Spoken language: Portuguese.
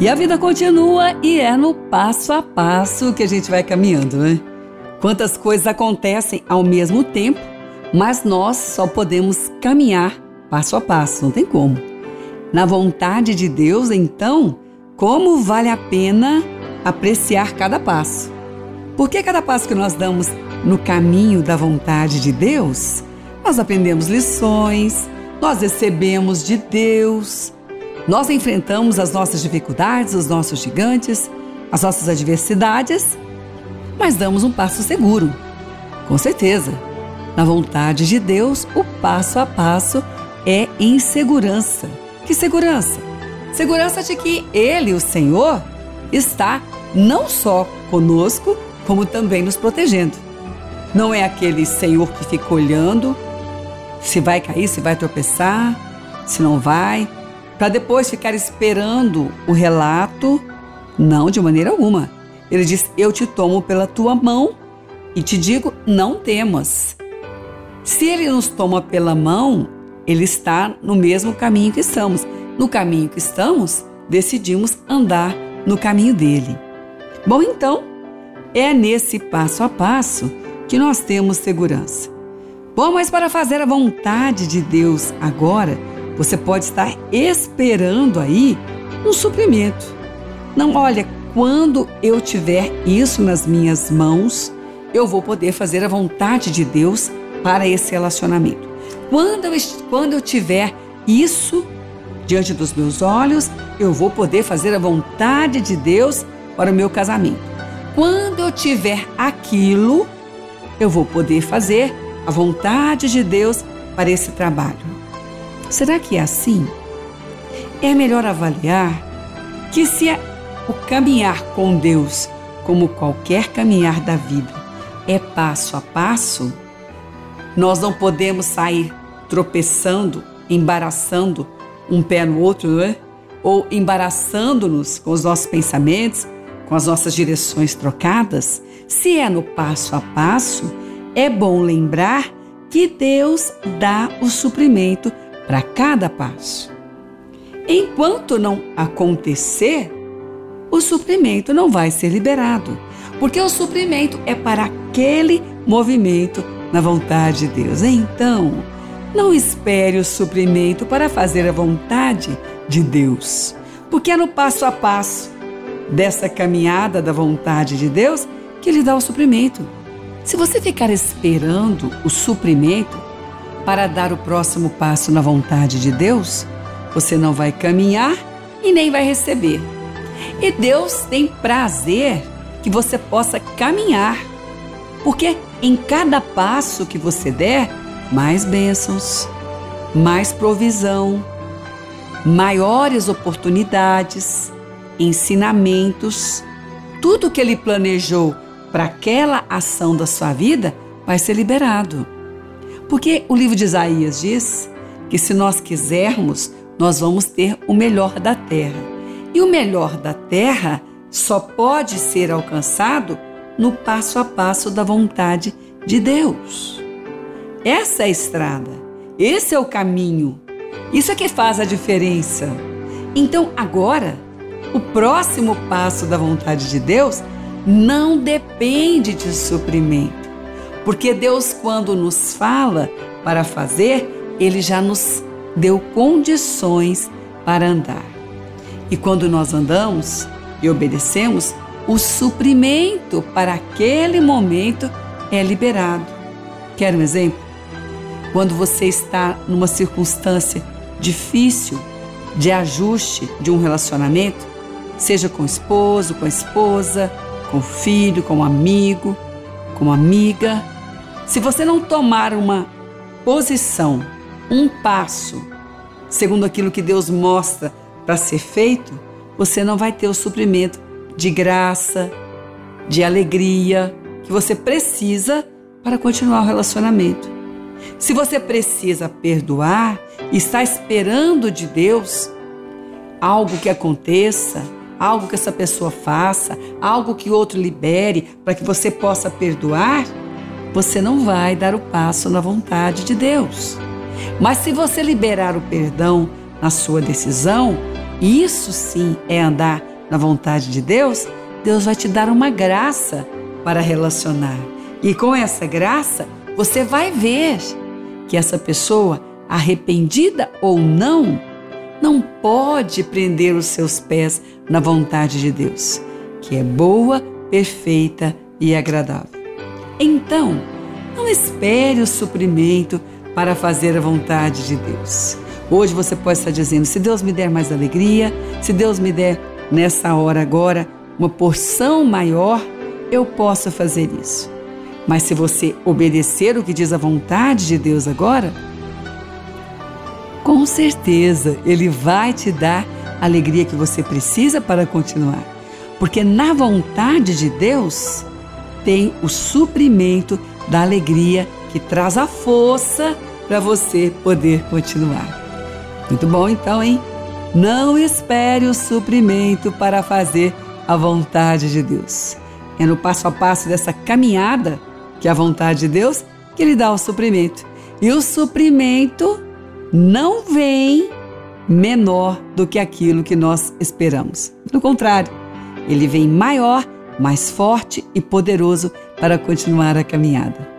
E a vida continua e é no passo a passo que a gente vai caminhando, né? Quantas coisas acontecem ao mesmo tempo, mas nós só podemos caminhar passo a passo, não tem como. Na vontade de Deus, então, como vale a pena apreciar cada passo? Porque cada passo que nós damos no caminho da vontade de Deus, nós aprendemos lições, nós recebemos de Deus, nós enfrentamos as nossas dificuldades, os nossos gigantes, as nossas adversidades, mas damos um passo seguro. Com certeza, na vontade de Deus, o passo a passo é em segurança. Que segurança? Segurança de que Ele, o Senhor, está não só conosco, como também nos protegendo. Não é aquele Senhor que fica olhando se vai cair, se vai tropeçar, se não vai, para depois ficar esperando o relato. Não, de maneira alguma. Ele diz: Eu te tomo pela tua mão e te digo: não temas. Se ele nos toma pela mão, ele está no mesmo caminho que estamos. No caminho que estamos, decidimos andar no caminho dele. Bom, então, é nesse passo a passo que nós temos segurança. Bom, mas para fazer a vontade de Deus agora, você pode estar esperando aí um suprimento. Não, olha, quando eu tiver isso nas minhas mãos, eu vou poder fazer a vontade de Deus para esse relacionamento. Quando eu, quando eu tiver isso diante dos meus olhos, eu vou poder fazer a vontade de Deus para o meu casamento. Quando eu tiver aquilo, eu vou poder fazer a vontade de Deus para esse trabalho. Será que é assim? É melhor avaliar que se é o caminhar com Deus, como qualquer caminhar da vida, é passo a passo, nós não podemos sair tropeçando, embaraçando um pé no outro, não é? Ou embaraçando-nos com os nossos pensamentos, com as nossas direções trocadas. Se é no passo a passo, é bom lembrar que Deus dá o suprimento para cada passo. Enquanto não acontecer, o suprimento não vai ser liberado, porque o suprimento é para aquele movimento na vontade de Deus. Então, não espere o suprimento para fazer a vontade de Deus, porque é no passo a passo dessa caminhada da vontade de Deus que Ele dá o suprimento. Se você ficar esperando o suprimento, para dar o próximo passo na vontade de Deus, você não vai caminhar e nem vai receber. E Deus tem prazer que você possa caminhar, porque em cada passo que você der, mais bênçãos, mais provisão, maiores oportunidades, ensinamentos, tudo que Ele planejou para aquela ação da sua vida vai ser liberado. Porque o livro de Isaías diz que se nós quisermos, nós vamos ter o melhor da terra. E o melhor da terra só pode ser alcançado no passo a passo da vontade de Deus. Essa é a estrada, esse é o caminho. Isso é que faz a diferença. Então, agora, o próximo passo da vontade de Deus não depende de suprimento. Porque Deus, quando nos fala para fazer, Ele já nos deu condições para andar. E quando nós andamos e obedecemos, o suprimento para aquele momento é liberado. Quer um exemplo? Quando você está numa circunstância difícil de ajuste de um relacionamento, seja com o esposo, com a esposa, com o filho, com o um amigo, com uma amiga, se você não tomar uma posição, um passo, segundo aquilo que Deus mostra para ser feito, você não vai ter o suprimento de graça, de alegria que você precisa para continuar o relacionamento. Se você precisa perdoar está esperando de Deus algo que aconteça, algo que essa pessoa faça, algo que outro libere para que você possa perdoar, você não vai dar o passo na vontade de Deus. Mas se você liberar o perdão na sua decisão, isso sim é andar na vontade de Deus, Deus vai te dar uma graça para relacionar. E com essa graça, você vai ver que essa pessoa, arrependida ou não, não pode prender os seus pés na vontade de Deus, que é boa, perfeita e agradável. Então, não espere o suprimento para fazer a vontade de Deus. Hoje você pode estar dizendo: se Deus me der mais alegria, se Deus me der nessa hora agora uma porção maior, eu posso fazer isso. Mas se você obedecer o que diz a vontade de Deus agora, com certeza Ele vai te dar a alegria que você precisa para continuar. Porque na vontade de Deus tem o suprimento da alegria que traz a força para você poder continuar. Muito bom então, hein? Não espere o suprimento para fazer a vontade de Deus. É no passo a passo dessa caminhada que a vontade de Deus que Ele dá o suprimento. E o suprimento não vem menor do que aquilo que nós esperamos. Pelo contrário, ele vem maior, mais forte e poderoso para continuar a caminhada.